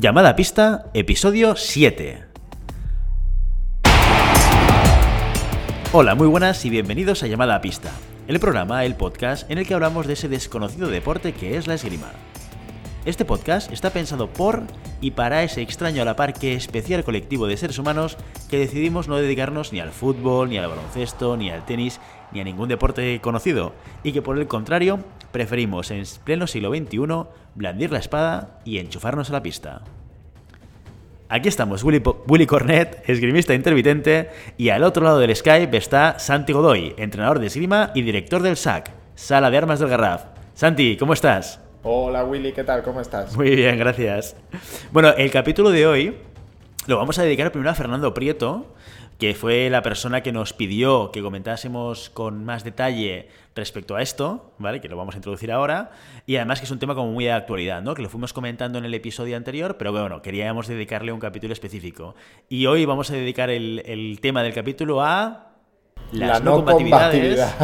Llamada a pista, episodio 7. Hola, muy buenas y bienvenidos a Llamada a pista, el programa, el podcast en el que hablamos de ese desconocido deporte que es la esgrima. Este podcast está pensado por y para ese extraño a la par que especial colectivo de seres humanos que decidimos no dedicarnos ni al fútbol, ni al baloncesto, ni al tenis, ni a ningún deporte conocido, y que por el contrario preferimos en pleno siglo XXI blandir la espada y enchufarnos a la pista. Aquí estamos, Willy, Willy, Cornet, esgrimista intermitente, y al otro lado del Skype está Santi Godoy, entrenador de esgrima y director del SAC, Sala de Armas del Garraf. Santi, ¿cómo estás? Hola Willy, ¿qué tal? ¿Cómo estás? Muy bien, gracias. Bueno, el capítulo de hoy lo vamos a dedicar primero a Fernando Prieto, que fue la persona que nos pidió que comentásemos con más detalle respecto a esto, ¿vale? Que lo vamos a introducir ahora. Y además que es un tema como muy de actualidad, ¿no? Que lo fuimos comentando en el episodio anterior, pero bueno, queríamos dedicarle un capítulo específico. Y hoy vamos a dedicar el, el tema del capítulo a las la no, compatibilidades.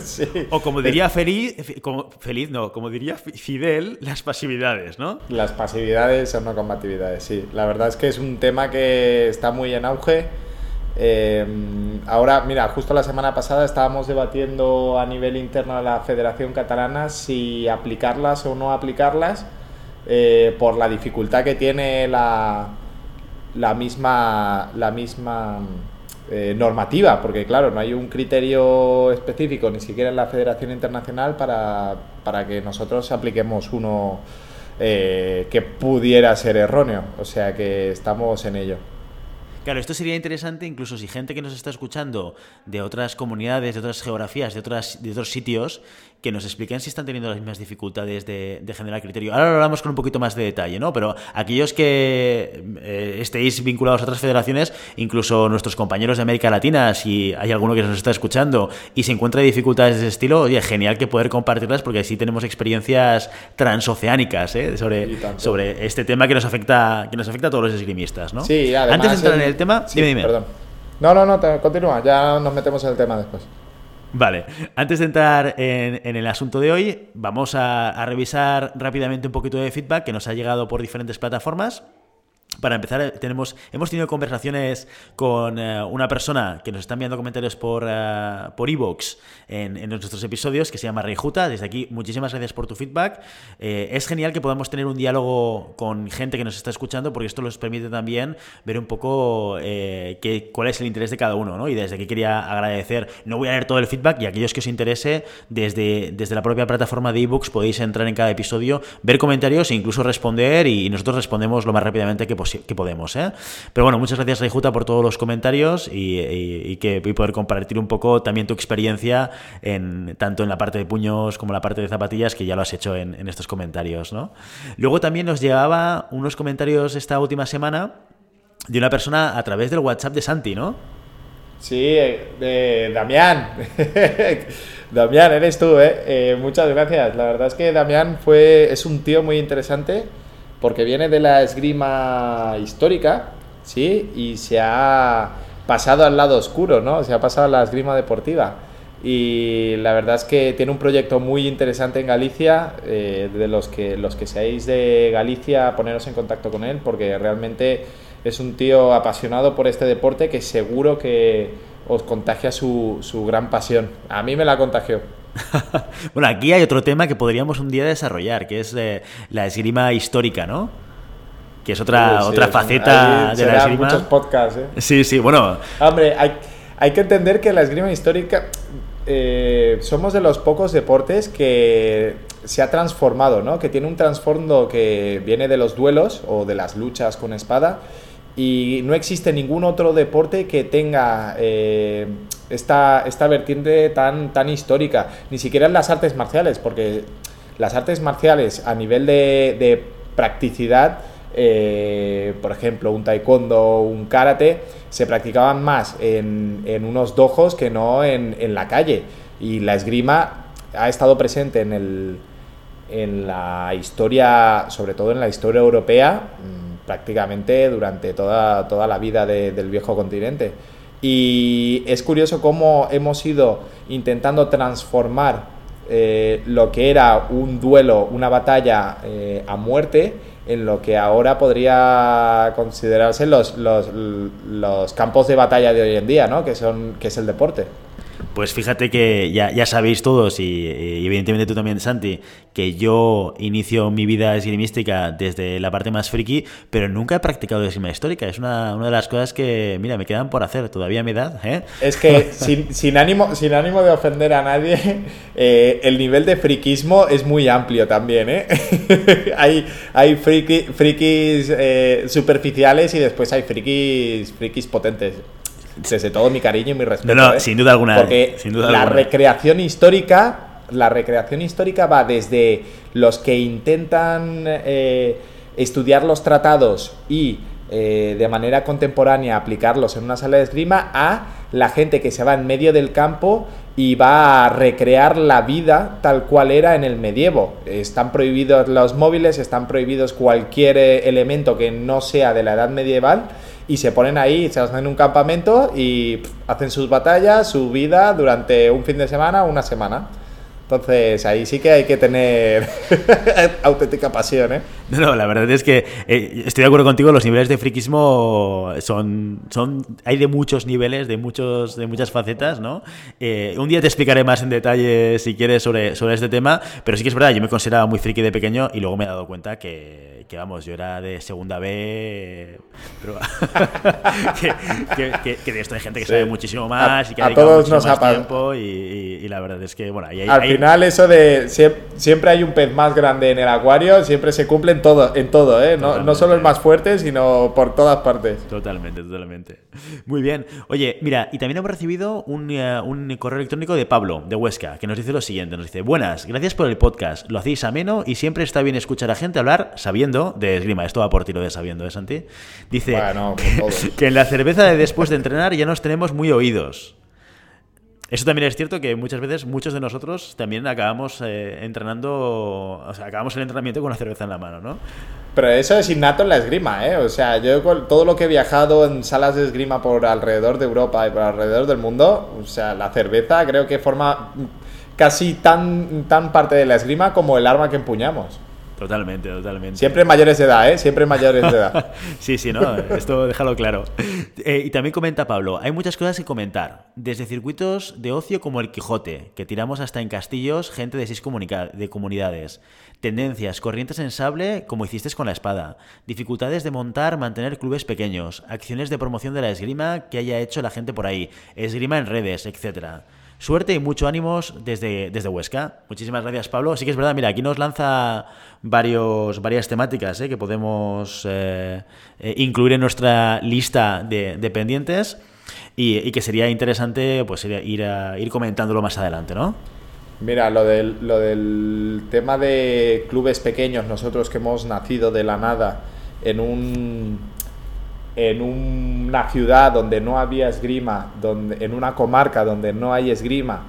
sí. O como diría Feliz, como, Feliz, no, como diría Fidel, las pasividades, ¿no? Las pasividades o no compatibilidades, sí. La verdad es que es un tema que está muy en auge. Eh, ahora, mira, justo la semana pasada estábamos debatiendo a nivel interno de la Federación Catalana si aplicarlas o no aplicarlas eh, por la dificultad que tiene la, la misma, la misma eh, normativa, porque claro, no hay un criterio específico ni siquiera en la Federación Internacional para, para que nosotros apliquemos uno eh, que pudiera ser erróneo. O sea que estamos en ello. Claro, esto sería interesante incluso si gente que nos está escuchando de otras comunidades, de otras geografías, de, otras, de otros sitios, que nos expliquen si están teniendo las mismas dificultades de, de, generar criterio. Ahora lo hablamos con un poquito más de detalle, ¿no? Pero aquellos que eh, estéis vinculados a otras federaciones, incluso nuestros compañeros de América Latina, si hay alguno que nos está escuchando y se encuentra dificultades de ese estilo, oye, genial que poder compartirlas porque así tenemos experiencias transoceánicas ¿eh? sobre, sobre este tema que nos afecta que nos afecta a todos los esgrimistas, ¿no? Sí, además, Antes de entrar en el tema, sí, dime, dime. Perdón. No, no, no, te, continúa, ya nos metemos en el tema después. Vale, antes de entrar en, en, el asunto de hoy, vamos a, a, revisar rápidamente un poquito de feedback que nos ha llegado por diferentes plataformas. Para empezar, tenemos, hemos tenido conversaciones con uh, una persona que nos está enviando comentarios por uh, por iVoox en, en, nuestros episodios, que se llama Reijuta. Desde aquí, muchísimas gracias por tu feedback. Eh, es genial que podamos tener un diálogo con gente que nos está escuchando, porque esto nos permite también ver un poco eh, cuál es el interés de cada uno. ¿no? Y desde aquí quería agradecer, no voy a leer todo el feedback, y aquellos que os interese, desde, desde la propia plataforma de iVoox podéis entrar en cada episodio, ver comentarios e incluso responder, y nosotros respondemos lo más rápidamente que que podemos. ¿eh? Pero bueno, muchas gracias Reijuta por todos los comentarios y, y, y que poder compartir un poco también tu experiencia en, tanto en la parte de puños como en la parte de zapatillas, que ya lo has hecho en, estos comentarios. Luego también nos llegaba unos comentarios esta última semana de una persona a través del WhatsApp de Santi, ¿no? Sí, eh, Damián. Damián, eres tú, ¿eh? ¿eh? Muchas gracias. La verdad es que Damián fue, es un tío muy interesante porque viene de la esgrima histórica, ¿sí? Y se ha pasado al lado oscuro, ¿no? Se ha pasado a la esgrima deportiva. Y la verdad es que tiene un proyecto muy interesante en Galicia, eh, de los que, los que seáis de Galicia, poneros en contacto con él, porque realmente es un tío apasionado por este deporte que seguro que os contagia su, su gran pasión. A mí me la contagió. bueno, aquí hay otro tema que podríamos un día desarrollar, que es eh, la esgrima histórica, ¿no? Que es otra, sí, otra sí, faceta de la esgrima. muchos podcasts, ¿eh? Sí, sí, bueno. Hombre, hay, hay que entender que la esgrima histórica eh, somos de los pocos deportes que se ha transformado, ¿no? Que tiene un trasfondo que viene de los duelos o de las luchas con espada y no existe ningún otro deporte que tenga eh, esta, esta vertiente tan, tan histórica, ni siquiera en las artes marciales, porque las artes marciales a nivel de, practicidad, eh, por ejemplo, un taekwondo, un karate, se practicaban más en, en unos dojos que no en, en, la calle. Y la esgrima ha estado presente en, el, en la historia, sobre todo en la historia europea, prácticamente durante toda, toda la vida de, del viejo continente. Y es curioso cómo hemos ido intentando transformar eh, lo que era un duelo, una batalla eh, a muerte, en lo que ahora podría considerarse los, los, los, campos de batalla de hoy en día, ¿no? que, son, que es el deporte. Pues fíjate que ya, ya sabéis todos, y, evidentemente tú también, Santi, que yo inicio mi vida esgrimística desde la parte más friki, pero nunca he practicado esgrima histórica. Es una, una, de las cosas que, mira, me quedan por hacer todavía a mi edad. ¿eh? Es que sin, sin, ánimo, sin ánimo de ofender a nadie, eh, el nivel de friquismo es muy amplio también. ¿eh? hay hay friki, frikis eh, superficiales y después hay frikis, frikis potentes desde todo mi cariño y mi respeto. No, no, ¿eh? sin duda alguna. Porque sin duda la recreación histórica, la recreación histórica va desde los que intentan eh, estudiar los tratados y eh, de manera contemporánea aplicarlos en una sala de esgrima a la gente que se va en medio del campo y va a recrear la vida tal cual era en el medievo. Están prohibidos los móviles, están prohibidos cualquier elemento que no sea de la edad medieval y se ponen ahí, se hacen en un campamento y hacen sus batallas, su vida durante un fin de semana o una semana. Entonces ahí sí que hay que tener auténtica pasión, ¿eh? No, no, la verdad es que eh, estoy de acuerdo contigo, los niveles de friquismo son, son, hay de muchos niveles, de muchos, de muchas facetas, ¿no? Eh, un día te explicaré más en detalle, si quieres, sobre, sobre este tema, pero sí que es verdad, yo me consideraba muy friki de pequeño y luego me he dado cuenta que, que vamos, yo era de segunda B, pero que, que, de esto hay gente que sabe muchísimo más y que ha todos nos más tiempo y, la verdad es que, bueno, ahí, Al final eso de siempre hay un pez más grande en el acuario, siempre se cumple en todo, en todo ¿eh? No, no, solo el más fuerte, sino por todas partes. Totalmente, totalmente. Muy bien. Oye, mira, y también hemos recibido un, eh, un correo electrónico de Pablo, de Huesca, que nos dice lo siguiente, nos dice, buenas, gracias por el podcast, lo hacéis ameno y siempre está bien escuchar a gente hablar sabiendo de esgrima. Esto va por tiro de sabiendo, ¿eh, Santi? Dice que, en la cerveza de después de entrenar ya nos tenemos muy oídos. Eso también es cierto que muchas veces muchos de nosotros también acabamos eh, entrenando, o sea, acabamos el entrenamiento con una cerveza en la mano, ¿no? Pero eso es innato en la esgrima, ¿eh? O sea, yo con todo lo que he viajado en salas de esgrima por alrededor de Europa y por alrededor del mundo, o sea, la cerveza creo que forma casi tan, tan parte de la esgrima como el arma que empuñamos. Totalmente, totalmente. Siempre mayores de edad, ¿eh? Siempre mayores de edad. sí, sí, no, esto déjalo claro. Eh, y también comenta Pablo, hay muchas cosas que comentar, desde circuitos de ocio como el Quijote, que tiramos hasta en castillos gente de seis de comunidades, tendencias, corrientes en sable como hiciste con la espada, dificultades de montar, mantener clubes pequeños, acciones de promoción de la esgrima que haya hecho la gente por ahí, esgrima en redes, etcétera. Suerte y mucho ánimos desde, desde Huesca. Muchísimas gracias, Pablo. Sí que es verdad, mira, aquí nos lanza varios, varias temáticas ¿eh? que podemos eh, eh, incluir en nuestra lista de, pendientes y, que sería interesante pues, ir, ir comentándolo más adelante, ¿no? Mira, lo del, lo del tema de clubes pequeños, nosotros que hemos nacido de la nada en un en una ciudad donde no había esgrima, en una comarca donde no hay esgrima,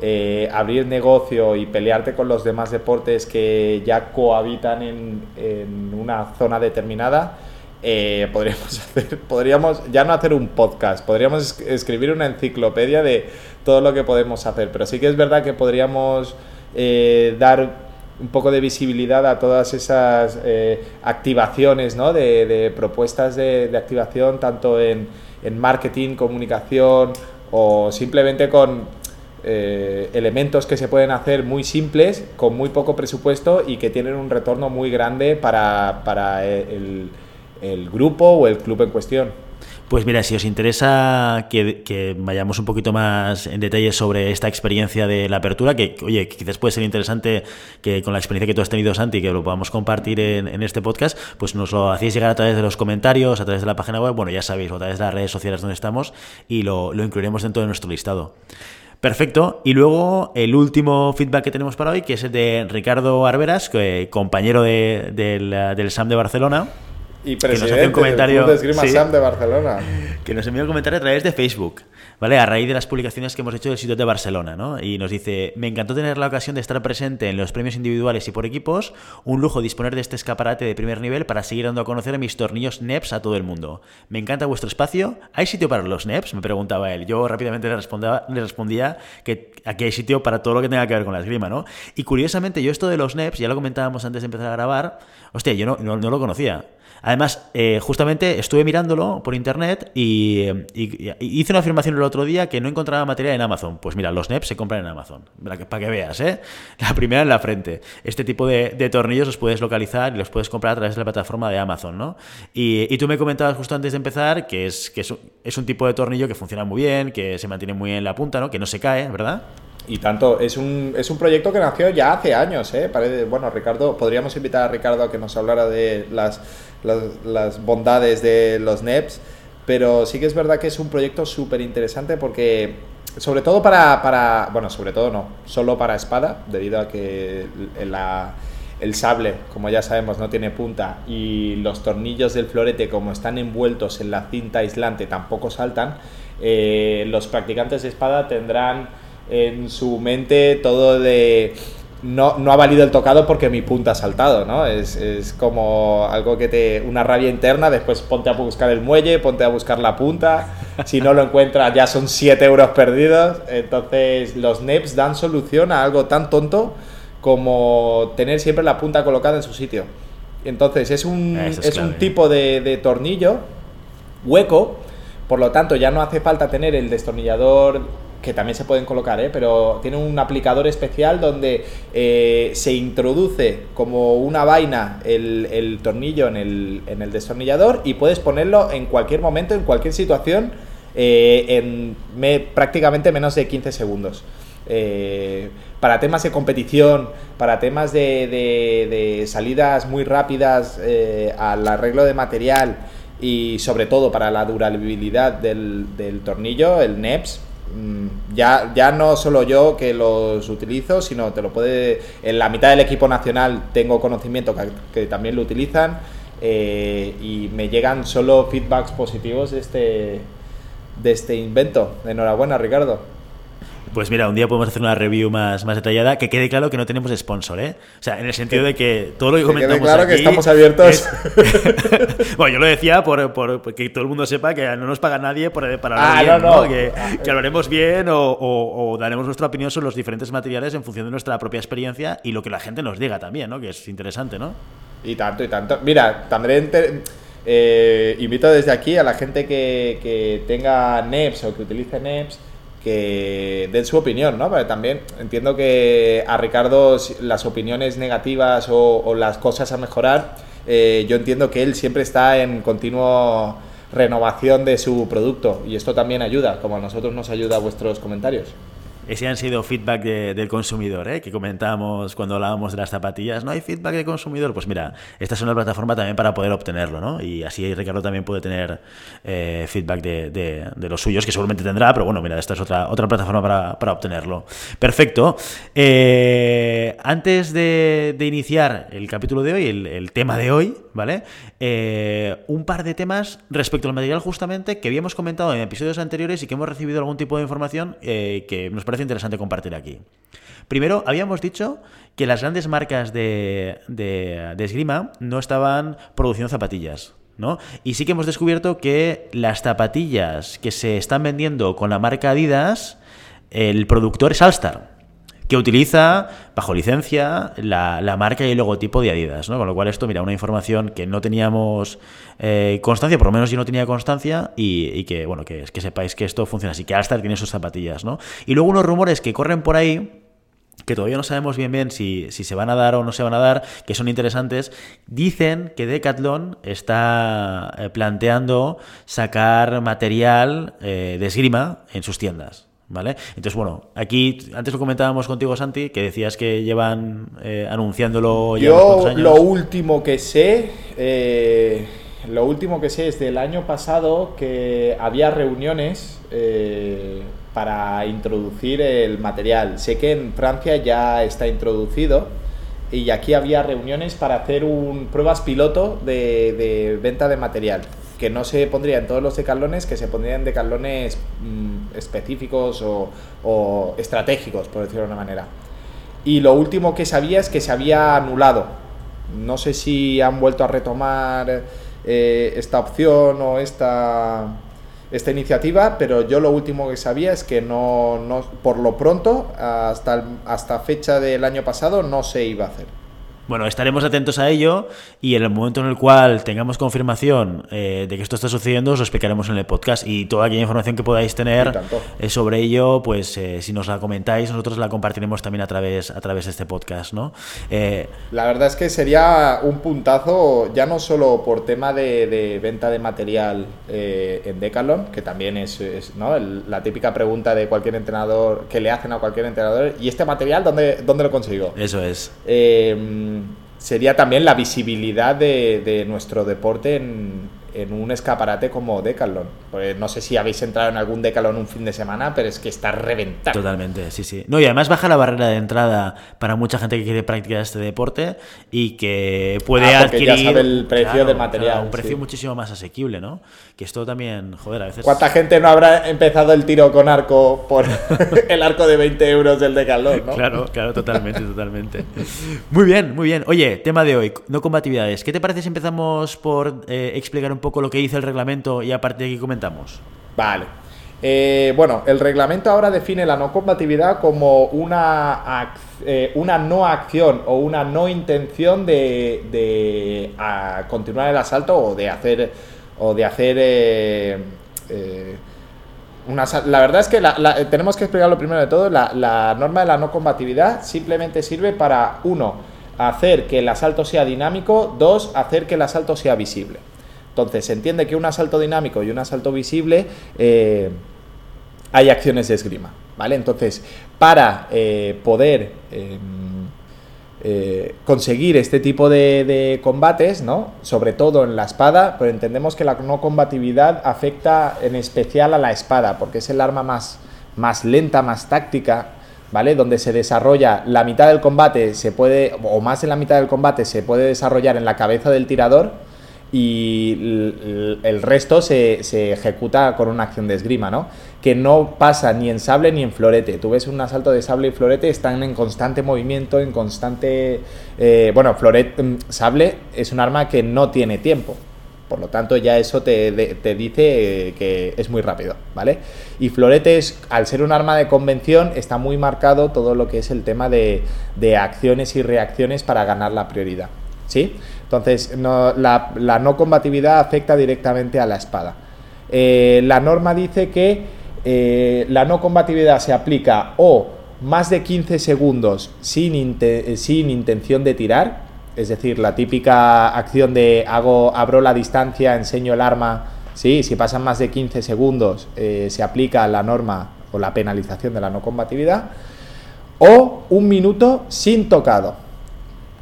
eh, abrir negocio y pelearte con los demás deportes que ya cohabitan en, en una zona determinada, eh, podríamos hacer, podríamos ya no hacer un podcast, podríamos escribir una enciclopedia de todo lo que podemos hacer, pero sí que es verdad que podríamos eh, dar un poco de visibilidad a todas esas eh, activaciones, ¿no? de, propuestas de, activación, tanto en, marketing, comunicación o simplemente con eh, elementos que se pueden hacer muy simples, con muy poco presupuesto y que tienen un retorno muy grande para, el grupo o el club en cuestión. Pues mira, si os interesa que, vayamos un poquito más en detalle sobre esta experiencia de la apertura, que oye, quizás puede ser interesante que con la experiencia que tú has tenido, Santi, que lo podamos compartir en, este podcast, pues nos lo hacéis llegar a través de los comentarios, a través de la página web, bueno, ya sabéis, o a través de las redes sociales donde estamos, y lo, incluiremos dentro de nuestro listado. Perfecto. Y luego el último feedback que tenemos para hoy, que es el de Ricardo Arberas, compañero del, del SAM de Barcelona y presidente un comentario, del Esgrima Sam de Barcelona. que nos envió un comentario a través de Facebook. ¿vale? A raíz de las publicaciones que hemos hecho del sitio de Barcelona, ¿no? Y nos dice, me encantó tener la ocasión de estar presente en los premios individuales y por equipos, un lujo disponer de este escaparate de primer nivel para seguir dando a conocer mis tornillos NEPs a todo el mundo. Me encanta vuestro espacio. ¿Hay sitio para los NEPs? Me preguntaba él. Yo rápidamente le, le respondía que aquí hay sitio para todo lo que tenga que ver con la esgrima, ¿no? Y curiosamente, yo esto de los NEPs, ya lo comentábamos antes de empezar a grabar, hostia, yo no, no lo conocía. Además, eh, justamente estuve mirándolo por internet y, hice una afirmación el otro día que no encontraba material en Amazon. Pues mira, los NEPs se compran en Amazon. Para que, veas, ¿eh? La primera en la frente. Este tipo de, tornillos los puedes localizar y los puedes comprar a través de la plataforma de Amazon, ¿no? Y, tú me comentabas justo antes de empezar que, es, que es, un tipo de tornillo que funciona muy bien, que se mantiene muy en la punta, ¿no? Que no se cae, ¿verdad? Y tanto, es un, es un proyecto que nació ya hace años, ¿eh? bueno, Ricardo, podríamos invitar a Ricardo a que nos hablara de las las, bondades de los NEPs, pero sí que es verdad que es un proyecto súper interesante porque, sobre todo para, para, bueno, sobre todo no, solo para espada, debido a que el sable, como ya sabemos, no tiene punta y los tornillos del florete, como están envueltos en la cinta aislante, tampoco saltan, eh, los practicantes de espada tendrán en su mente todo de no, no ha valido el tocado porque mi punta ha saltado, ¿no? Es, es, como algo que te. una rabia interna, después ponte a buscar el muelle, ponte a buscar la punta. Si no lo encuentras, ya son 7 euros perdidos. Entonces, los NEPs dan solución a algo tan tonto como tener siempre la punta colocada en su sitio. Entonces, es un, es, un tipo de, de tornillo hueco, por lo tanto, ya no hace falta tener el destornillador que también se pueden colocar, ¿eh? pero tiene un aplicador especial donde eh, se introduce como una vaina el, tornillo en el, en el, destornillador y puedes ponerlo en cualquier momento, en cualquier situación, eh, en prácticamente menos de 15 segundos. para temas de competición, para temas de, salidas muy rápidas al arreglo de material y sobre todo para la durabilidad del, del tornillo, el NEPS, ya, ya no solo yo que los utilizo, sino te lo puede. En la mitad del equipo nacional tengo conocimiento que, también lo utilizan eh, y me llegan solo feedbacks positivos de este, de este invento. Enhorabuena, Ricardo. Pues mira, un día podemos hacer una review más, más detallada. Que quede claro que no tenemos sponsor, ¿eh? O sea, en el sentido de que todo lo que, comentamos. Quede claro que estamos abiertos. bueno, yo lo decía por, por, que todo el mundo sepa que no nos paga nadie por, para hablar ah, bien, Que, que, hablaremos bien o, o, daremos nuestra opinión sobre los diferentes materiales en función de nuestra propia experiencia y lo que la gente nos diga también, ¿no? Que es interesante, ¿no? Y tanto, y tanto. Mira, también. Eh, invito desde aquí a la gente que, que tenga NEPS o que utilice NEPS que den su opinión, ¿no? También entiendo que a Ricardo las opiniones negativas o, las cosas a mejorar, eh, yo entiendo que él siempre está en continuo renovación de su producto y esto también ayuda, como a nosotros nos ayuda a vuestros comentarios. Ese han sido feedback del consumidor, ¿eh? que comentábamos cuando hablábamos de las zapatillas. No hay feedback del consumidor. Pues mira, esta es una plataforma también para poder obtenerlo, ¿no? Y así Ricardo también puede tener eh, feedback de, los suyos, que seguramente tendrá, pero bueno, mira, esta es otra, otra plataforma para, obtenerlo. Perfecto. Eh, antes de, iniciar el capítulo de hoy, el, tema de hoy, ¿vale? Eh, un par de temas respecto al material justamente que habíamos comentado en episodios anteriores y que hemos recibido algún tipo de información que nos parece interesante compartir aquí. Primero, habíamos dicho que las grandes marcas de, de, esgrima no estaban produciendo zapatillas. ¿no? Y sí que hemos descubierto que las zapatillas que se están vendiendo con la marca Adidas, el productor es Alstar que utiliza bajo licencia la, marca y el logotipo de Adidas, ¿no? Con lo cual esto, mira, una información que no teníamos eh, constancia, por lo menos yo no tenía constancia, y, que, bueno, que, que sepáis que esto funciona así, que Alstar tiene sus zapatillas, ¿no? Y luego unos rumores que corren por ahí, que todavía no sabemos bien bien si, se van a dar o no se van a dar, que son interesantes, dicen que Decathlon está eh, planteando sacar material eh, de esgrima en sus tiendas. ¿Vale? Entonces, bueno, aquí antes lo comentábamos contigo, Santi, que decías que llevan eh, anunciándolo ya Yo años. lo último que sé, eh, lo último que sé es del año pasado que había reuniones eh, para introducir el material. Sé que en Francia ya está introducido y aquí había reuniones para hacer un pruebas piloto de, de venta de material. Que no se pondría en todos los decatlones, que se pondría en decatlones mm, específicos o, estratégicos, por decirlo de una manera. Y lo último que sabía es que se había anulado. No sé si han vuelto a retomar eh, esta opción o esta, iniciativa, pero yo lo último que sabía es que no, por lo pronto, hasta, hasta fecha del año pasado, no se iba a hacer. Bueno, estaremos atentos a ello y en el momento en el cual tengamos confirmación eh, de que esto está sucediendo, os lo explicaremos en el podcast y toda aquella información que podáis tener eh, sobre ello, pues eh, si nos la comentáis, nosotros la compartiremos también a través, a través de este podcast, ¿no? Eh, La verdad es que sería un puntazo, ya no solo por tema de, de venta de material eh, en Decathlon, que también es, es, ¿no? El- la típica pregunta de cualquier entrenador que le hacen a cualquier entrenador, ¿y este material dónde, dónde lo consigo? eso es. Eh, sería también la visibilidad de, de nuestro deporte en, en un escaparate como Decathlon. Pues no sé si habéis entrado en algún Decathlon un fin de semana, pero es que está reventado. Totalmente, sí, sí. No, y además baja la barrera de entrada para mucha gente que quiere practicar este deporte y que puede Ah, ya adquirir sabe el precio del material, un precio sí. muchísimo más asequible, ¿no? Que esto también, joder, a veces... ¿Cuánta gente no habrá empezado el tiro con arco por el arco de 20 euros del Decathlon, no? Claro, claro, totalmente, totalmente. Muy bien, muy bien. Oye, tema de hoy, no combatividades. ¿Qué te parece si empezamos por eh, explicar un poco lo que dice el reglamento y a partir de aquí comentamos? Vale. Eh, bueno, el reglamento ahora define la no combatividad como una, eh, una no acción o una no intención de, de, continuar el asalto o de hacer o de hacer eh, una la verdad es que la- la- tenemos que explicarlo primero de todo. La, la norma de la no combatividad simplemente sirve para, uno, hacer que el asalto sea dinámico, dos, hacer que el asalto sea visible. Entonces, se entiende que un asalto dinámico y un asalto visible eh, hay acciones de esgrima, ¿vale? Entonces, para eh, poder eh, eh, conseguir este tipo de, de combates, ¿no? Sobre todo en la espada, pero entendemos que la no combatividad afecta en especial a la espada, porque es el arma más, más lenta, más táctica, ¿vale? Donde se desarrolla la mitad del combate, se puede, o más de la mitad del combate, se puede desarrollar en la cabeza del tirador y el resto se, se ejecuta con una acción de esgrima, ¿no? Que no pasa ni en sable ni en florete. Tú ves un asalto de sable y florete, están en constante movimiento, en constante... eh, bueno, florete, mm, sable es un arma que no tiene tiempo. Por lo tanto, ya eso te, te dice eh, que es muy rápido, ¿vale? Y florete, es, al ser un arma de convención, está muy marcado todo lo que es el tema de, de acciones y reacciones para ganar la prioridad, ¿sí? Entonces, la, no combatividad afecta directamente a la espada. Eh, la norma dice que eh, la no combatividad se aplica o más de 15 segundos sin intención de tirar, es decir, la típica acción de hago, abro la distancia, enseño el arma, sí, si pasan más de 15 segundos eh, se aplica la norma o la penalización de la no combatividad, o un minuto sin tocado,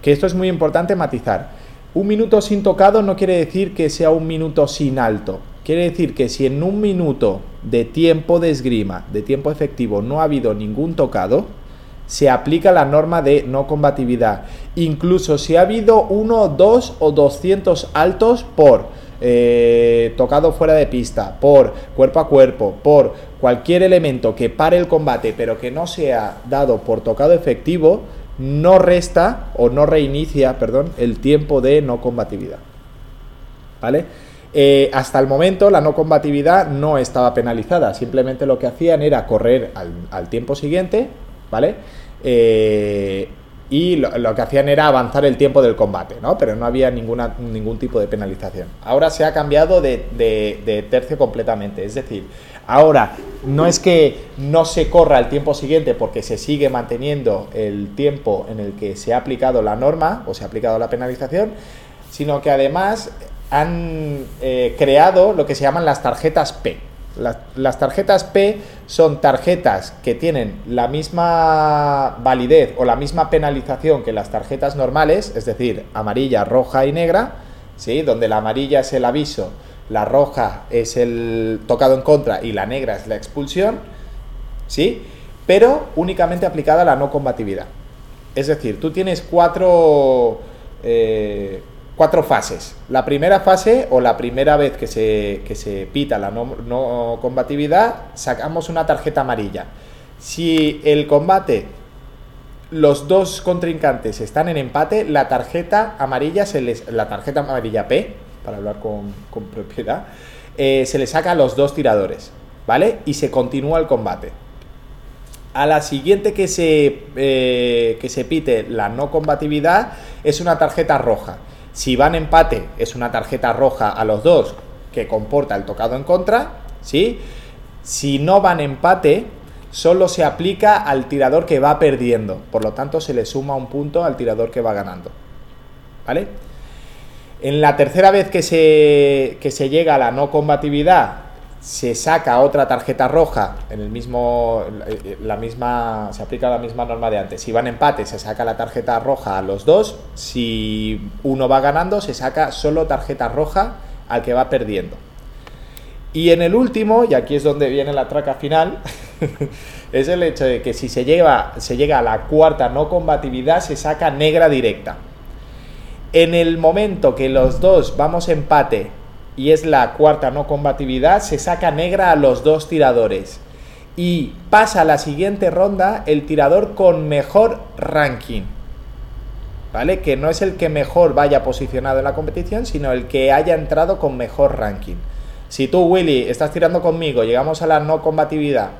que esto es muy importante matizar. Un minuto sin tocado no quiere decir que sea un minuto sin alto. Quiere decir que si en un minuto de tiempo de esgrima, de tiempo efectivo, no ha habido ningún tocado, se aplica la norma de no combatividad. Incluso si ha habido uno, dos o 200 altos por eh, tocado fuera de pista, por cuerpo a cuerpo, por cualquier elemento que pare el combate, pero que no sea dado por tocado efectivo, no resta o no reinicia, perdón, el tiempo de no combatividad. ¿Vale? Eh, hasta el momento la no combatividad no estaba penalizada, simplemente lo que hacían era correr al, al tiempo siguiente, ¿vale? Eh, y lo, que hacían era avanzar el tiempo del combate, ¿no? Pero no había ningún tipo de penalización. Ahora se ha cambiado de, de- de tercio completamente, es decir, ahora no es que no se corra el tiempo siguiente porque se sigue manteniendo el tiempo en el que se ha aplicado la norma o se ha aplicado la penalización, sino que además han eh, creado lo que se llaman las tarjetas P. Las, las tarjetas P son tarjetas que tienen la misma validez o la misma penalización que las tarjetas normales, es decir, amarilla, roja y negra, ¿sí? donde la amarilla es el aviso, la roja es el tocado en contra y la negra es la expulsión, ¿sí? pero únicamente aplicada a la no combatividad. Es decir, tú tienes cuatro, eh, cuatro fases. La primera fase o la primera vez que se, que se pita la no, no combatividad, sacamos una tarjeta amarilla. Si el combate, los dos contrincantes están en empate, la tarjeta amarilla se les, la tarjeta amarilla P, para hablar con, propiedad, eh, se le saca los dos tiradores, ¿vale? Y se continúa el combate. A la siguiente que se, eh, que se pite la no combatividad es una tarjeta roja. Si van empate, es una tarjeta roja a los dos que comporta el tocado en contra, ¿sí? Si no van empate, solo se aplica al tirador que va perdiendo. Por lo tanto, se le suma un punto al tirador que va ganando. ¿Vale? En la tercera vez que se, que se llega a la no combatividad, se saca otra tarjeta roja en el mismo la misma se aplica la misma norma de antes. Si van empate se saca la tarjeta roja a los dos. Si uno va ganando se saca solo tarjeta roja al que va perdiendo. Y en el último y aquí es donde viene la traca final es el hecho de que si se lleva se llega a la cuarta no combatividad se saca negra directa en el momento que los dos vamos empate y es la cuarta no combatividad, se saca negra a los dos tiradores. Y pasa a la siguiente ronda el tirador con mejor ranking. ¿Vale? Que no es el que mejor vaya posicionado en la competición, sino el que haya entrado con mejor ranking. Si tú, Willy, estás tirando conmigo, llegamos a la no combatividad,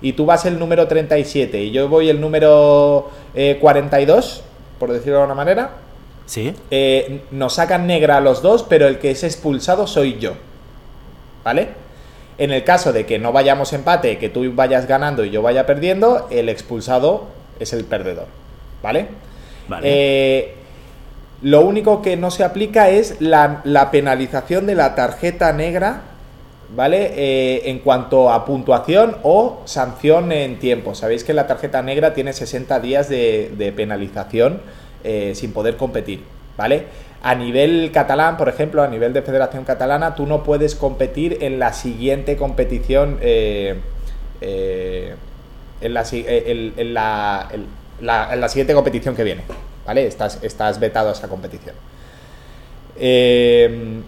y tú vas el número 37 y yo voy el número 42, eh, por decirlo de alguna manera, Sí. Eh, nos sacan negra a los dos, pero el que es expulsado soy yo. ¿Vale? En el caso de que no vayamos empate, que tú vayas ganando y yo vaya perdiendo, el expulsado es el perdedor. ¿Vale? Vale. Eh, lo único que no se aplica es la, la penalización de la tarjeta negra, ¿vale? Eh, en cuanto a puntuación o sanción en tiempo. Sabéis que la tarjeta negra tiene 60 días de, de penalización eh, sin poder competir, ¿vale? A nivel catalán, por ejemplo, a nivel de Federación Catalana, tú no puedes competir en la siguiente competición, eh, eh, en, la, en, la, en, la, siguiente competición que viene, ¿vale? Estás, vetado a esa competición. en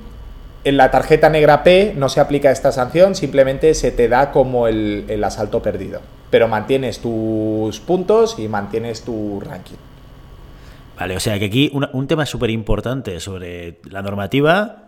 la tarjeta negra P no se aplica esta sanción, simplemente se te da como el asalto perdido, pero mantienes tus puntos y mantienes tu ranking. Vale, o sea que aquí un tema súper importante sobre la normativa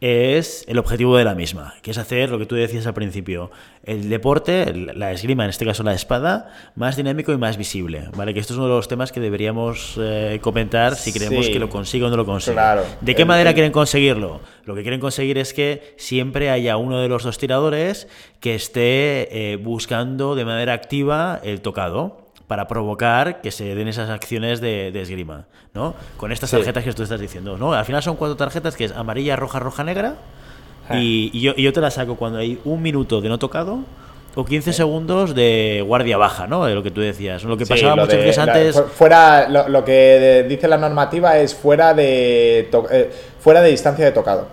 es el objetivo de la misma, que es hacer lo que tú decías al principio, el deporte, la esgrima, en este caso la espada, más dinámico y más visible, ¿vale? Que esto es uno de los temas que deberíamos eh, comentar si creemos que lo consigue o no lo consigue. ¿De qué manera quieren conseguirlo? Lo que quieren conseguir es que siempre haya uno de los dos tiradores que esté eh, buscando de manera activa el tocado para provocar que se den esas acciones de, esgrima, ¿no? Con estas tarjetas que tú estás diciendo, ¿no? Al final son cuatro tarjetas que es amarilla, roja, roja, negra. Ah. Y, yo, yo, te la saco cuando hay un minuto de no tocado o 15 segundos de guardia baja, ¿no? De lo que tú decías. Lo que pasaba muchas veces antes. Fuera, lo, que dice la normativa es fuera de, eh, fuera de distancia de tocado.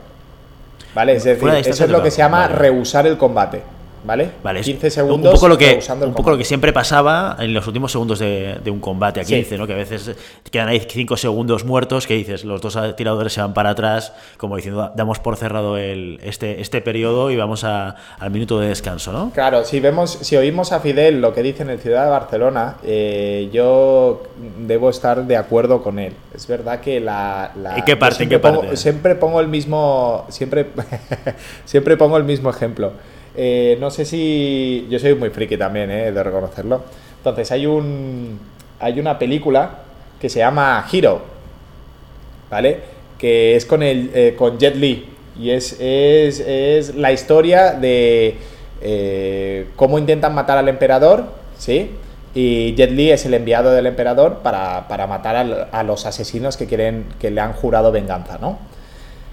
¿Vale? Es decir, eso es lo que se llama rehusar el combate. ¿Vale? Vale, 15 segundos. Un poco lo que, un poco lo que siempre pasaba en los últimos segundos de, un combate a 15, ¿no? Que a veces quedan ahí 5 segundos muertos, que dices, los dos tiradores se van para atrás, como diciendo, damos por cerrado el, este, este periodo y vamos a, al minuto de descanso, ¿no? Claro, si vemos, si oímos a Fidel lo que dice en el Ciudad de Barcelona, eh, yo debo estar de acuerdo con él. Es verdad que la. ¿Y qué parte? Siempre, qué parte? Pongo, siempre pongo el mismo. Siempre, siempre pongo el mismo ejemplo. Eh, no sé si. Yo soy muy friki también, eh, de reconocerlo. Entonces, hay un. Hay una película que se llama Hero. ¿Vale? Que es con, el, eh, con Jet Li. Y es, es, es la historia de cómo intentan matar al emperador. ¿Sí? Y Jet Li es el enviado del emperador para, para matar a, a, los asesinos que quieren que le han jurado venganza, ¿no?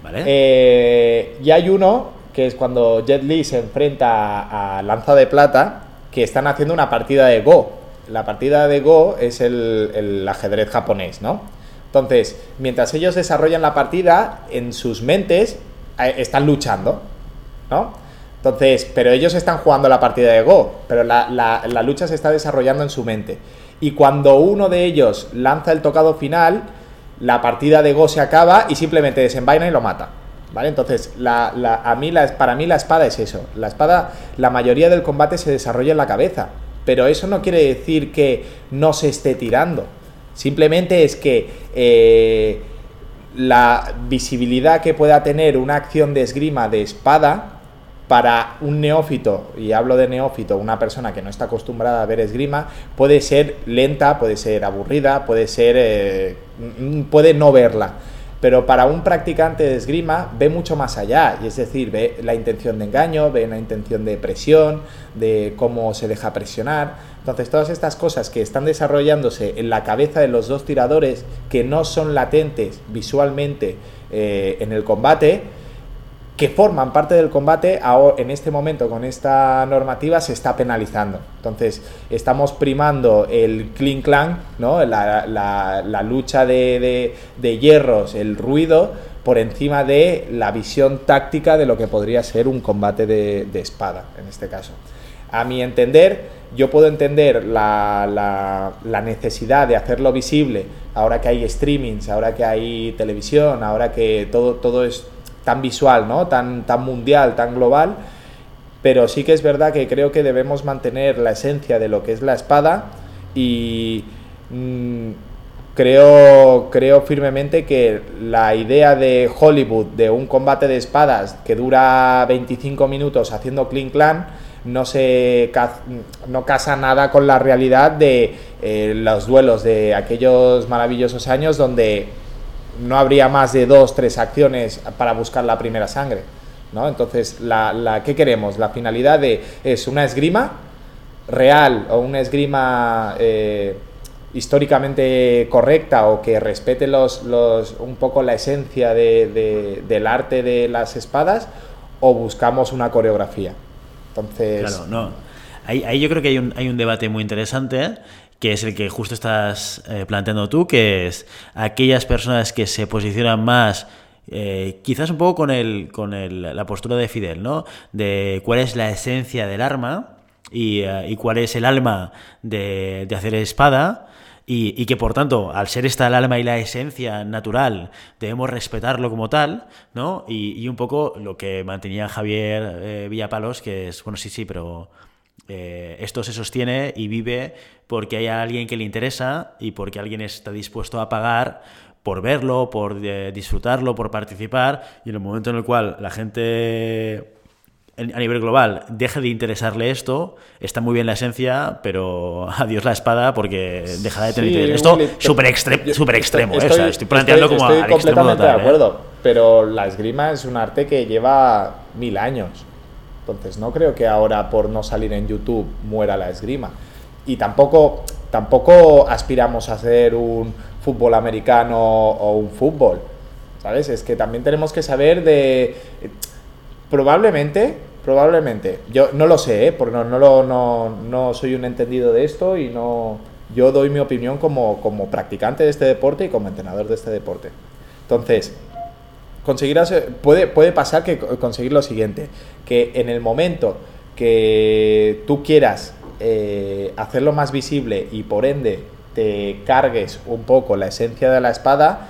¿Vale? y hay uno que es cuando Jet Li se enfrenta a Lanza de Plata, que están haciendo una partida de Go. La partida de Go es el, ajedrez japonés, ¿no? Entonces, mientras ellos desarrollan la partida, en sus mentes eh, están luchando, ¿no? Entonces, pero ellos están jugando la partida de Go, pero la, la, lucha se está desarrollando en su mente. Y cuando uno de ellos lanza el tocado final, la partida de Go se acaba y simplemente desenvaina y lo mata. ¿Vale? Entonces, la, la, a mí la, para mí la espada es eso. La espada, la mayoría del combate se desarrolla en la cabeza. Pero eso no quiere decir que no se esté tirando. Simplemente es que eh, la visibilidad que pueda tener una acción de esgrima de espada para un neófito, y hablo de neófito, una persona que no está acostumbrada a ver esgrima, puede ser lenta, puede ser aburrida, puede ser. Eh, puede no verla. Pero para un practicante de esgrima ve mucho más allá, y es decir, ve la intención de engaño, ve la intención de presión, de cómo se deja presionar. Entonces, todas estas cosas que están desarrollándose en la cabeza de los dos tiradores, que no son latentes visualmente eh, en el combate, que forman parte del combate, en este momento con esta normativa se está penalizando. Entonces, estamos primando el clean clan, ¿no? la, lucha de, hierros, el ruido, por encima de la visión táctica de lo que podría ser un combate de, espada, en este caso. A mi entender, yo puedo entender la, la, necesidad de hacerlo visible ahora que hay streamings, ahora que hay televisión, ahora que todo, todo es tan visual, ¿no? Tan, tan mundial, tan global. Pero sí que es verdad que creo que debemos mantener la esencia de lo que es la espada y mm, creo, creo firmemente que la idea de Hollywood de un combate de espadas que dura 25 minutos haciendo clean clan no se no casa nada con la realidad de eh, los duelos de aquellos maravillosos años donde no habría más de dos, tres acciones para buscar la primera sangre. ¿no? Entonces, la, la, ¿qué queremos? La finalidad de, es una esgrima real o una esgrima eh, históricamente correcta o que respete los, los, un poco la esencia de, del arte de las espadas o buscamos una coreografía. Entonces... Claro, no. Ahí, ahí yo creo que hay un, hay un debate muy interesante que es el que justo estás eh, planteando tú, que es aquellas personas que se posicionan más eh, quizás un poco con, el, con el, la postura de Fidel, ¿no? De cuál es la esencia del arma y, eh, cuál es el alma de, de hacer espada. Y, que por tanto, al ser esta el alma y la esencia natural, debemos respetarlo como tal, ¿no? Y, un poco lo que mantenía Javier Villapalos, que es, bueno, sí, sí, pero esto se sostiene y vive porque hay alguien que le interesa y porque alguien está dispuesto a pagar por verlo, por eh, disfrutarlo, por participar, y en el momento en el cual la gente a nivel global deje de interesarle esto, está muy bien la esencia, pero adiós la espada porque dejará de tener interés. Esto súper extremo, ¿eh? estoy, planteando como estoy completamente de ¿eh? acuerdo, pero la esgrima es un arte que lleva mil años. Entonces no creo que ahora por no salir en YouTube muera la esgrima y tampoco, tampoco aspiramos a hacer un fútbol americano o un fútbol, ¿sabes? Es que también tenemos que saber de... Probablemente, probablemente, yo no lo sé, ¿eh? porque no, no, no, no soy un entendido de esto y no... Yo doy mi opinión como, como practicante de este deporte y como entrenador de este deporte. Entonces, conseguir puede, puede pasar que conseguir lo siguiente, que en el momento que tú quieras eh, hacerlo más visible y por ende te cargues un poco la esencia de la espada,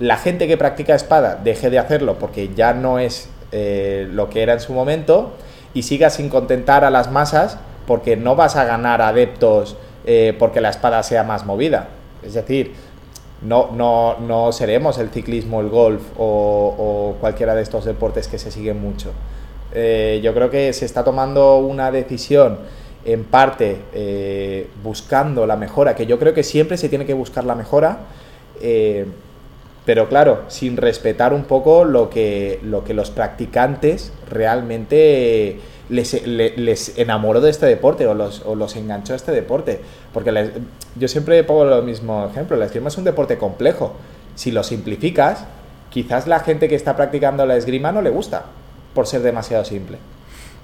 la gente que practica espada deje de hacerlo porque ya no es eh, lo que era en su momento y siga sin contentar a las masas porque no vas a ganar adeptos eh, porque la espada sea más movida. Es decir, no, no, no seremos el ciclismo, el golf o, cualquiera de estos deportes que se siguen mucho. yo creo que se está tomando una decisión en parte eh, buscando la mejora, que yo creo que siempre se tiene que buscar la mejora, eh, pero claro, sin respetar un poco lo que, lo que los practicantes realmente les, les, enamoró de este deporte o los, o los enganchó a este deporte. Porque yo siempre pongo lo mismo ejemplo, la esgrima es un deporte complejo. Si lo simplificas, quizás la gente que está practicando la esgrima no le gusta por ser demasiado simple.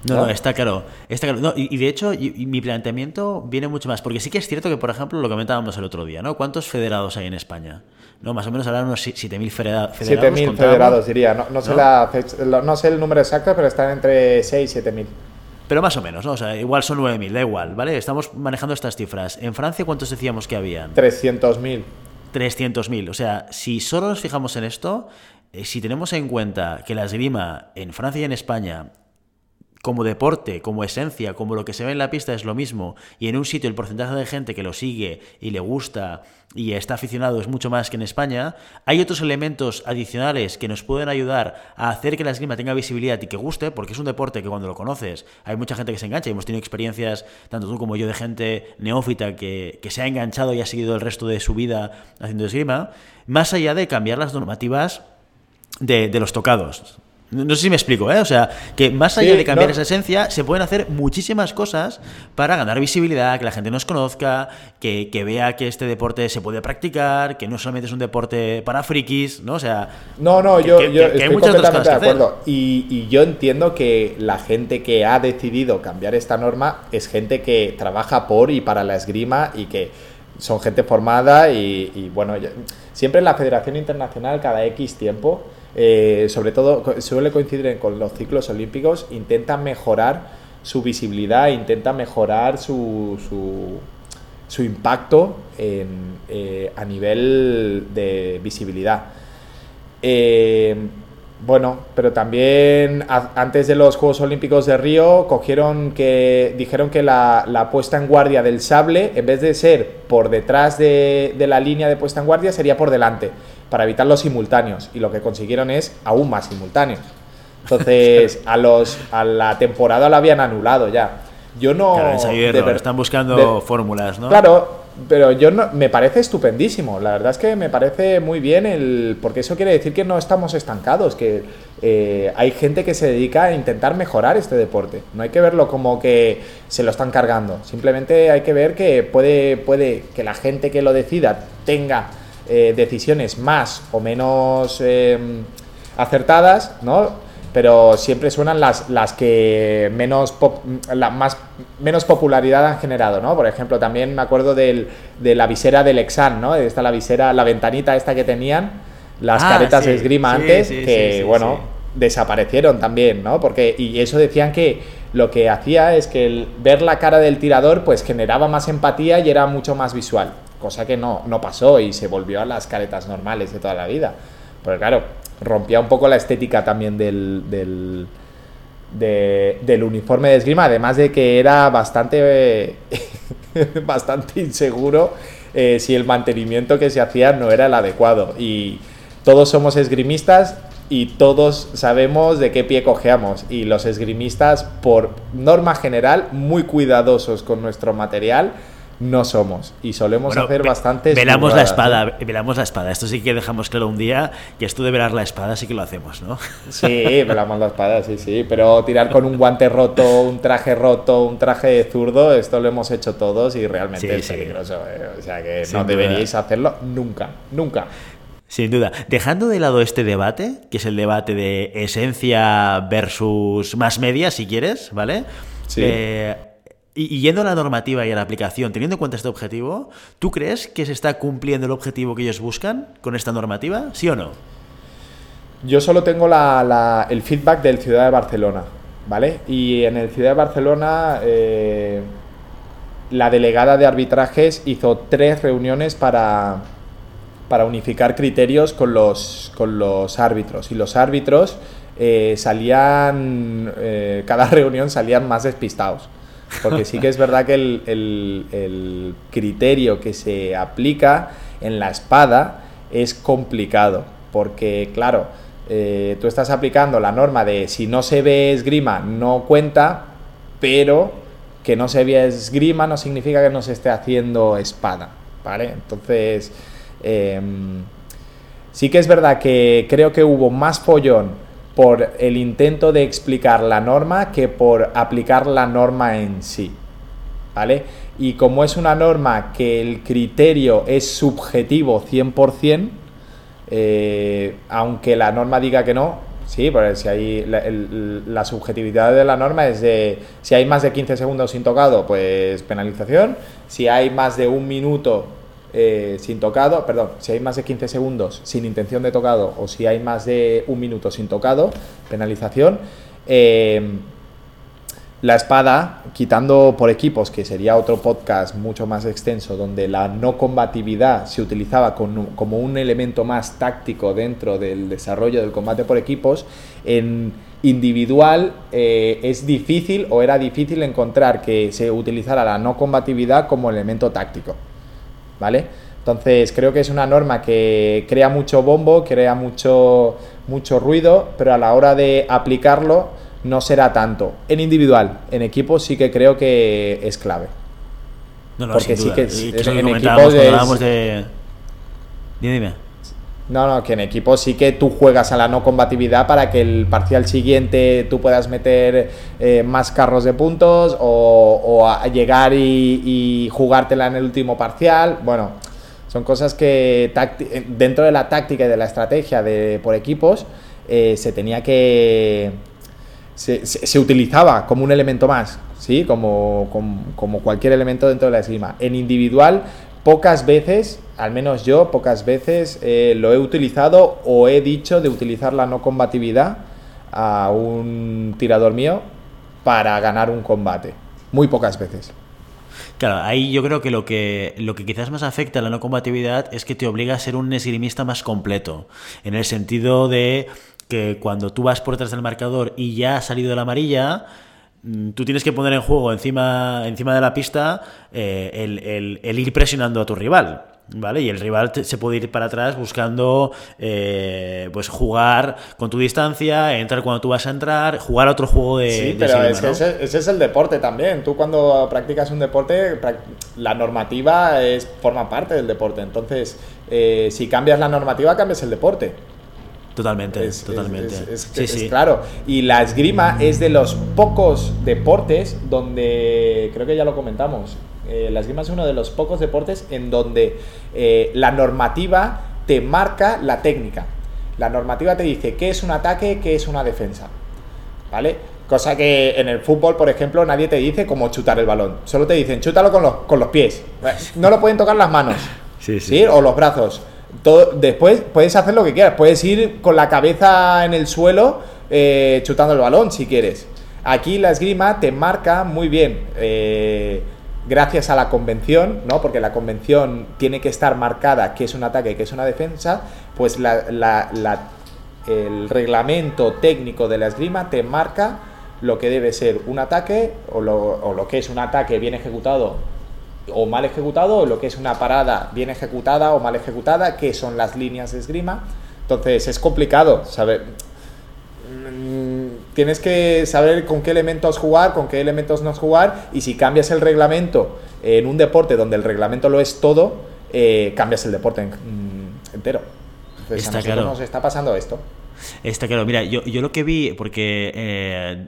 No, no, está claro. Está claro. y, de hecho, mi planteamiento viene mucho más. Porque sí que es cierto que, por ejemplo, lo comentábamos el otro día, ¿no? ¿Cuántos federados hay en España? No, más o menos habrá unos 7.000 federados. 7.000 federados, diría. No, no, sé La no sé el número exacto, pero están entre 6 y 7.000. Pero más o menos, ¿no? O sea, igual son 9.000, da igual, ¿vale? Estamos manejando estas cifras. ¿En Francia cuántos decíamos que habían? 300.000. 300.000. O sea, si solo nos fijamos en esto, eh, si tenemos en cuenta que la esgrima en Francia y en España como deporte, como esencia, como lo que se ve en la pista es lo mismo, y en un sitio el porcentaje de gente que lo sigue y le gusta y está aficionado es mucho más que en España, hay otros elementos adicionales que nos pueden ayudar a hacer que la esgrima tenga visibilidad y que guste, porque es un deporte que cuando lo conoces hay mucha gente que se engancha, y hemos tenido experiencias, tanto tú como yo, de gente neófita que, se ha enganchado y ha seguido el resto de su vida haciendo esgrima, más allá de cambiar las normativas de los tocados. No sé si me explico, ¿eh? O sea, que más allá de cambiar esa esencia, se pueden hacer muchísimas cosas para ganar visibilidad, que la gente nos conozca, que, vea que este deporte se puede practicar, que no solamente es un deporte para frikis, ¿no? O sea. No, no, yo, estoy completamente de acuerdo. Y, y, yo entiendo que la gente que ha decidido cambiar esta norma es gente que trabaja por y para la esgrima y que son gente formada y, y bueno, siempre en la Federación Internacional, cada X tiempo eh, sobre todo suele coincidir con los ciclos olímpicos, intentan mejorar su visibilidad, intentan mejorar su, su, impacto eh, a nivel de visibilidad. Eh, bueno, pero también antes de los Juegos Olímpicos de Río cogieron que dijeron que la, puesta en guardia del sable, en vez de ser por detrás de, de la línea de puesta en guardia, sería por delante para evitar los simultáneos y lo que consiguieron es aún más simultáneos. Entonces, a los a la temporada lo habían anulado ya. Yo no claro, están buscando fórmulas, ¿no? Claro, pero yo no, me parece estupendísimo. La verdad es que me parece muy bien el porque eso quiere decir que no estamos estancados, que eh, hay gente que se dedica a intentar mejorar este deporte. No hay que verlo como que se lo están cargando. Simplemente hay que ver que puede puede que la gente que lo decida tenga eh, decisiones más o menos em, acertadas, ¿no? Pero siempre suenan las, las que menos, la más, menos popularidad han generado, ¿no? Por ejemplo, también me acuerdo del, de la visera del Exan, ¿no? Esta la visera, la ventanita esta que tenían, las ah, caretas de esgrima antes, que, bueno, desaparecieron también, ¿no? Porque, y eso decían que lo que hacía es que el, ver la cara del tirador, pues generaba más empatía y era mucho más visual cosa que no, no pasó y se volvió a las caretas normales de toda la vida. Porque claro, rompía un poco la estética también del, del, del uniforme de esgrima, además de que era bastante, bastante inseguro eh, si el mantenimiento que se hacía no era el adecuado. Y todos somos esgrimistas y todos sabemos de qué pie cojeamos. Y los esgrimistas, por norma general, muy cuidadosos con nuestro material no somos y solemos hacer bastante velamos la espada velamos la espada esto sí que dejamos claro un día que esto de velar la espada sí que lo hacemos no sí velamos la espada sí sí pero tirar con un guante roto un traje roto un traje zurdo esto lo hemos hecho todos y realmente es peligroso ¿eh? o sea que no deberíais hacerlo nunca nunca sin duda. Dejando de lado este debate, que es el debate de esencia versus más media, si quieres, ¿vale? Sí. Eh, y, yendo a la normativa y a la aplicación, teniendo en cuenta este objetivo, ¿tú crees que se está cumpliendo el objetivo que ellos buscan con esta normativa? ¿Sí o no? Yo solo tengo el feedback del Ciudad de Barcelona, ¿vale? Y en el Ciudad de Barcelona eh, la delegada de arbitrajes hizo tres reuniones para, para unificar criterios con los, con los árbitros. Y los árbitros eh, salían, eh, cada reunión salían más despistados. Porque sí que es verdad que el, criterio que se aplica en la espada es complicado. Porque, claro, eh, tú estás aplicando la norma de si no se ve esgrima no cuenta, pero que no se vea esgrima no significa que no se esté haciendo espada. ¿Vale? Entonces, em, sí que es verdad que creo que hubo más follón por el intento de explicar la norma que por aplicar la norma en sí. ¿Vale? Y como es una norma que el criterio es subjetivo 100%, eh, aunque la norma diga que no, sí, porque si hay la, la, subjetividad de la norma es de si hay más de 15 segundos sin tocado, pues penalización, si hay más de un minuto eh, sin tocado, perdón, si hay más de 15 segundos sin intención de tocado o si hay más de un minuto sin tocado, penalización. Eh, la espada, quitando por equipos, que sería otro podcast mucho más extenso, donde la no combatividad se utilizaba como un elemento más táctico dentro del desarrollo del combate por equipos, en individual eh, es difícil o era difícil encontrar que se utilizara la no combatividad como elemento táctico. ¿Vale? Entonces creo que es una norma que crea mucho bombo, crea mucho, mucho ruido, pero a la hora de aplicarlo no será tanto. En individual, en equipo sí que creo que es clave. No, no, Porque sí que, en equipos de... Dime, dime. No, no, que en equipo sí que tú juegas a la no combatividad para que el parcial siguiente tú puedas meter eh, más carros de puntos o, a llegar y, jugártela en el último parcial. Bueno, son cosas que dentro de la táctica y de la estrategia de, por equipos eh, se tenía que, se, utilizaba como un elemento más, ¿sí? Como, como, cualquier elemento dentro de la esgrima. En individual, pocas veces, al menos yo, pocas veces eh, lo he utilizado o he dicho de utilizar la no combatividad a un tirador mío para ganar un combate. Muy pocas veces. Claro, ahí yo creo que lo que lo que quizás más afecta a la no combatividad es que te obliga a ser un esgrimista más completo, en el sentido de que cuando tú vas por detrás del marcador y ya ha salido la amarilla, tú tienes que poner en juego encima, encima de la pista eh, el, ir presionando a tu rival. ¿Vale? Y el rival se puede ir para atrás buscando eh, pues jugar con tu distancia, entrar cuando tú vas a entrar, jugar a otro juego de. Sí, pero ese, es el deporte también. Tú cuando practicas un deporte, la normativa es, forma parte del deporte. Entonces, eh, si cambias la normativa, cambias el deporte. Totalmente, totalmente. Es, claro. Y la esgrima es de los pocos deportes donde, creo que ya lo comentamos, eh, la esgrima es uno de los pocos deportes en donde eh, la normativa te marca la técnica. La normativa te dice qué es un ataque, qué es una defensa. ¿Vale? Cosa que en el fútbol, por ejemplo, nadie te dice cómo chutar el balón. Solo te dicen, chútalo con los, con los pies. No lo pueden tocar las manos. sí, sí. O los brazos después puedes hacer lo que quieras, puedes ir con la cabeza en el suelo eh, chutando el balón si quieres. Aquí la esgrima te marca muy bien, eh, gracias a la convención, ¿no? porque la convención tiene que estar marcada que es un ataque que es una defensa, pues el reglamento técnico de la esgrima te marca lo que debe ser un ataque o lo que es un ataque bien ejecutado o mal ejecutado, o lo que es una parada bien ejecutada o mal ejecutada, que son las líneas de esgrima. Entonces es complicado saber. Mm, tienes que saber con qué elementos jugar, con qué elementos no jugar, y si cambias el reglamento en un deporte donde el reglamento lo es todo, eh, cambias el deporte mm, entero. Entonces, está a claro. nos está pasando esto. Está claro, mira, yo, yo lo que vi, porque, eh,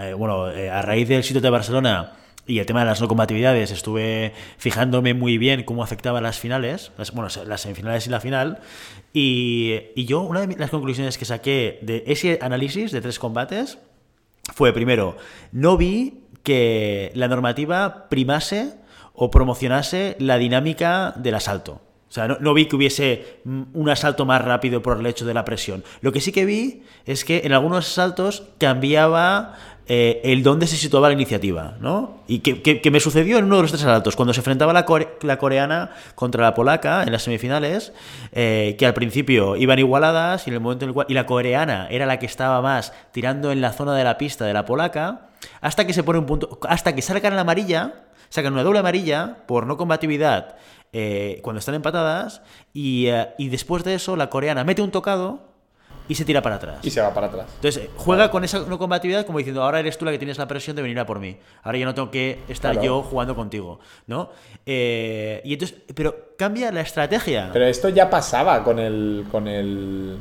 eh, bueno, a raíz del sitio de Barcelona, y el tema de las no combatividades, estuve fijándome muy bien cómo afectaba las finales, bueno, las semifinales y la final. Y, yo, una de las conclusiones que saqué de ese análisis de tres combates fue, primero, no vi que la normativa primase o promocionase la dinámica del asalto. O sea, no, no, vi que hubiese un asalto más rápido por el hecho de la presión. Lo que sí que vi es que en algunos asaltos cambiaba eh, el dónde se situaba la iniciativa, ¿no? Y que, me sucedió en uno de los tres asaltos, cuando se enfrentaba la, coreana contra la polaca en las semifinales, eh, que al principio iban igualadas y en el momento en el cual y la coreana era la que estaba más tirando en la zona de la pista de la polaca, hasta que se pone un punto, hasta que salgan la amarilla, sacan una doble amarilla por no combatividad eh, cuando están empatadas y, y después de eso la coreana mete un tocado y se tira para atrás. Y se va para atrás. Entonces, juega con esa no combatividad como diciendo, ahora eres tú la que tienes la presión de venir a por mí. Ahora ya no tengo que estar yo jugando contigo, ¿no? Eh, y entonces, pero cambia la estrategia. Pero esto ya pasaba con el... Con el...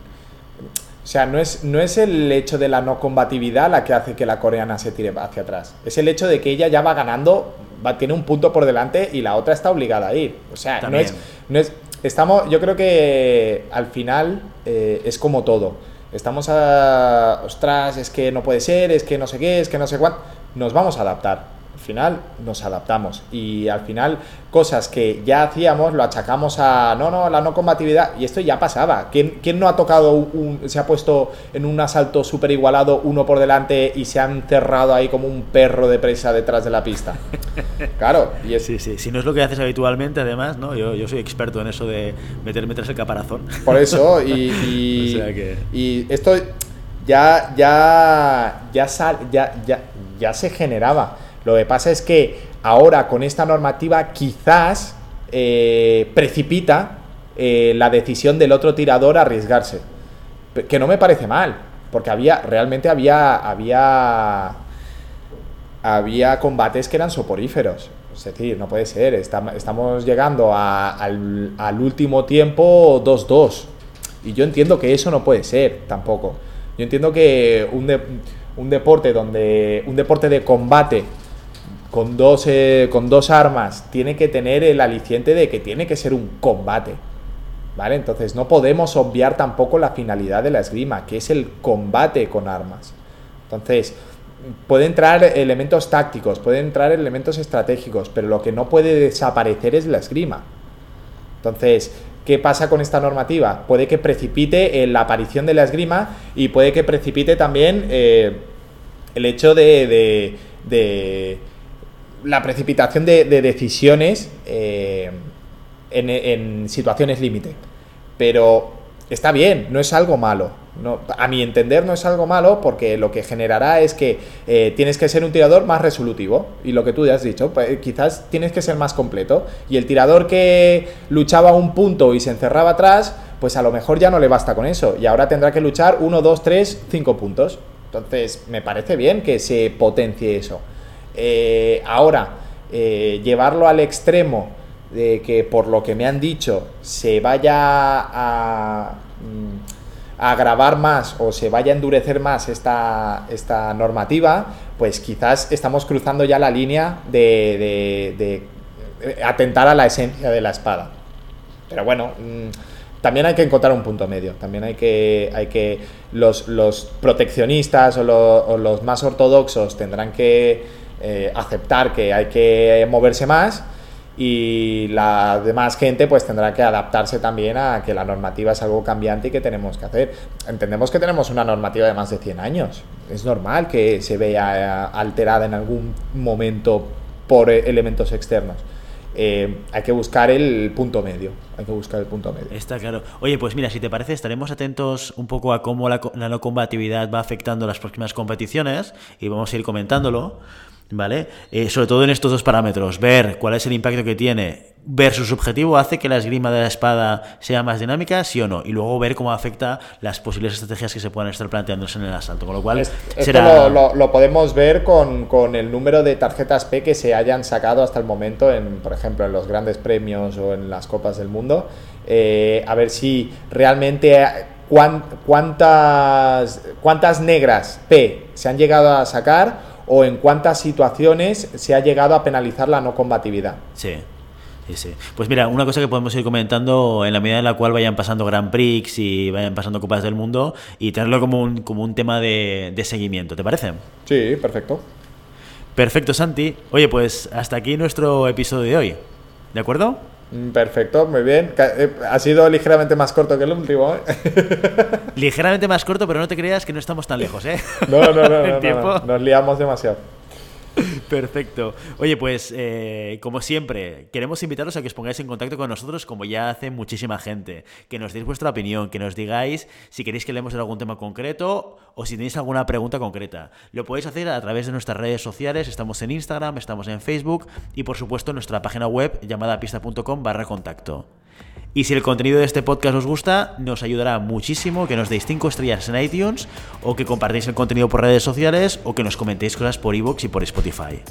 O sea, no es, no es el hecho de la no combatividad la que hace que la coreana se tire hacia atrás. Es el hecho de que ella ya va ganando, va, tiene un punto por delante y la otra está obligada a ir. O sea, no es, no es estamos, yo creo que al final eh, es como todo. Estamos a, ostras, es que no puede ser, es que no sé qué, es que no sé cuánto. Nos vamos a adaptar. Al final nos adaptamos y al final cosas que ya hacíamos lo achacamos a no, no, la no combatividad y esto ya pasaba. ¿Quién, quién no ha tocado, un, se ha puesto en un asalto súper igualado uno por delante y se ha encerrado ahí como un perro de presa detrás de la pista? Claro, y es... sí, sí, si no es lo que haces habitualmente además, ¿no? Yo, yo soy experto en eso de meterme tras el caparazón. Por eso, y, y, esto ya, ya, ya, ya, ya, ya se generaba. Lo que pasa es que ahora con esta normativa quizás eh, precipita eh, la decisión del otro tirador a arriesgarse. Que no me parece mal, porque había, realmente había, había, había combates que eran soporíferos. Es decir, no puede ser, estamos llegando al, último tiempo 2-2. Y yo entiendo que eso no puede ser tampoco. Yo entiendo que un, un deporte donde un deporte de combate con dos, eh, con dos armas tiene que tener el aliciente de que tiene que ser un combate. ¿Vale? Entonces no podemos obviar tampoco la finalidad de la esgrima, que es el combate con armas. Entonces, puede entrar elementos tácticos, pueden entrar elementos estratégicos, pero lo que no puede desaparecer es la esgrima. Entonces, ¿qué pasa con esta normativa? Puede que precipite la aparición de la esgrima y puede que precipite también eh, el hecho de, la precipitación de, decisiones eh, en, situaciones límite. Pero está bien, no es algo malo. A mi entender no es algo malo porque lo que generará es que eh, tienes que ser un tirador más resolutivo y lo que tú ya has dicho, pues, quizás tienes que ser más completo y el tirador que luchaba un punto y se encerraba atrás, pues a lo mejor ya no le basta con eso y ahora tendrá que luchar uno, dos, tres, cinco puntos. Entonces, me parece bien que se potencie eso. Eh, ahora, eh, llevarlo al extremo de que, por lo que me han dicho, se vaya a, mm, agravar más o se vaya a endurecer más esta, esta normativa, pues quizás estamos cruzando ya la línea de, de atentar a la esencia de la espada. Pero bueno, mm, también hay que encontrar un punto medio. También hay que, hay que los, los proteccionistas o, los más ortodoxos tendrán que eh, aceptar que hay que moverse más y la demás gente pues tendrá que adaptarse también a que la normativa es algo cambiante y que tenemos que hacer. Entendemos que tenemos una normativa de más de 100 años. Es normal que se vea alterada en algún momento por elementos externos. Eh, hay que buscar el punto medio. Hay que buscar el punto medio. Está claro. Oye, pues mira, si te parece, estaremos atentos un poco a cómo la, la no combatividad va afectando las próximas competiciones y vamos a ir comentándolo. ¿Vale? Eh, sobre todo en estos dos parámetros, ver cuál es el impacto que tiene versus su objetivo hace que la esgrima de la espada sea más dinámica, sí o no, y luego ver cómo afecta las posibles estrategias que se puedan estar planteándose en el asalto. Con lo cual, esto lo, podemos ver con, el número de tarjetas P que se hayan sacado hasta el momento, en, por ejemplo, en los grandes premios o en las copas del mundo. Eh, a ver si realmente cuántas, cuántas negras P se han llegado a sacar o en cuántas situaciones se ha llegado a penalizar la no combatividad. Sí. Sí, sí. Pues mira, una cosa que podemos ir comentando en la medida en la cual vayan pasando Grand Prix y vayan pasando Copas del Mundo y tenerlo como un, como un tema de, de seguimiento, ¿te parece? Sí, perfecto. Perfecto, Santi. Oye, pues hasta aquí nuestro episodio de hoy. ¿De acuerdo? Mm, perfecto, muy bien. Eh, ha sido ligeramente más corto que el último. ¿eh? ligeramente más corto, pero no te creas que no estamos tan lejos, ¿eh? No, no, no, no, no, nos liamos demasiado. Perfecto. Oye, pues eh, como siempre, queremos invitaros a que os pongáis en contacto con nosotros como ya hace muchísima gente. Que nos deis vuestra opinión, que nos digáis si queréis que leemos de algún tema concreto o si tenéis alguna pregunta concreta. Lo podéis hacer a través de nuestras redes sociales. Estamos en Instagram, estamos en Facebook y por supuesto en nuestra página web llamada pista.com barra contacto. Y si el contenido de este podcast os gusta, nos ayudará muchísimo que nos deis 5 estrellas en iTunes o que compartáis el contenido por redes sociales o que nos comentéis cosas por iVoox y por Spotify.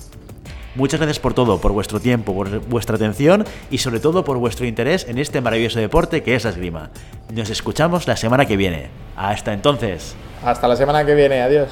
Muchas gracias por todo, por vuestro tiempo, por vuestra atención y sobre todo por vuestro interés en este maravilloso deporte que es la esgrima. Nos escuchamos la semana que viene. Hasta entonces. Hasta la semana que viene, adiós.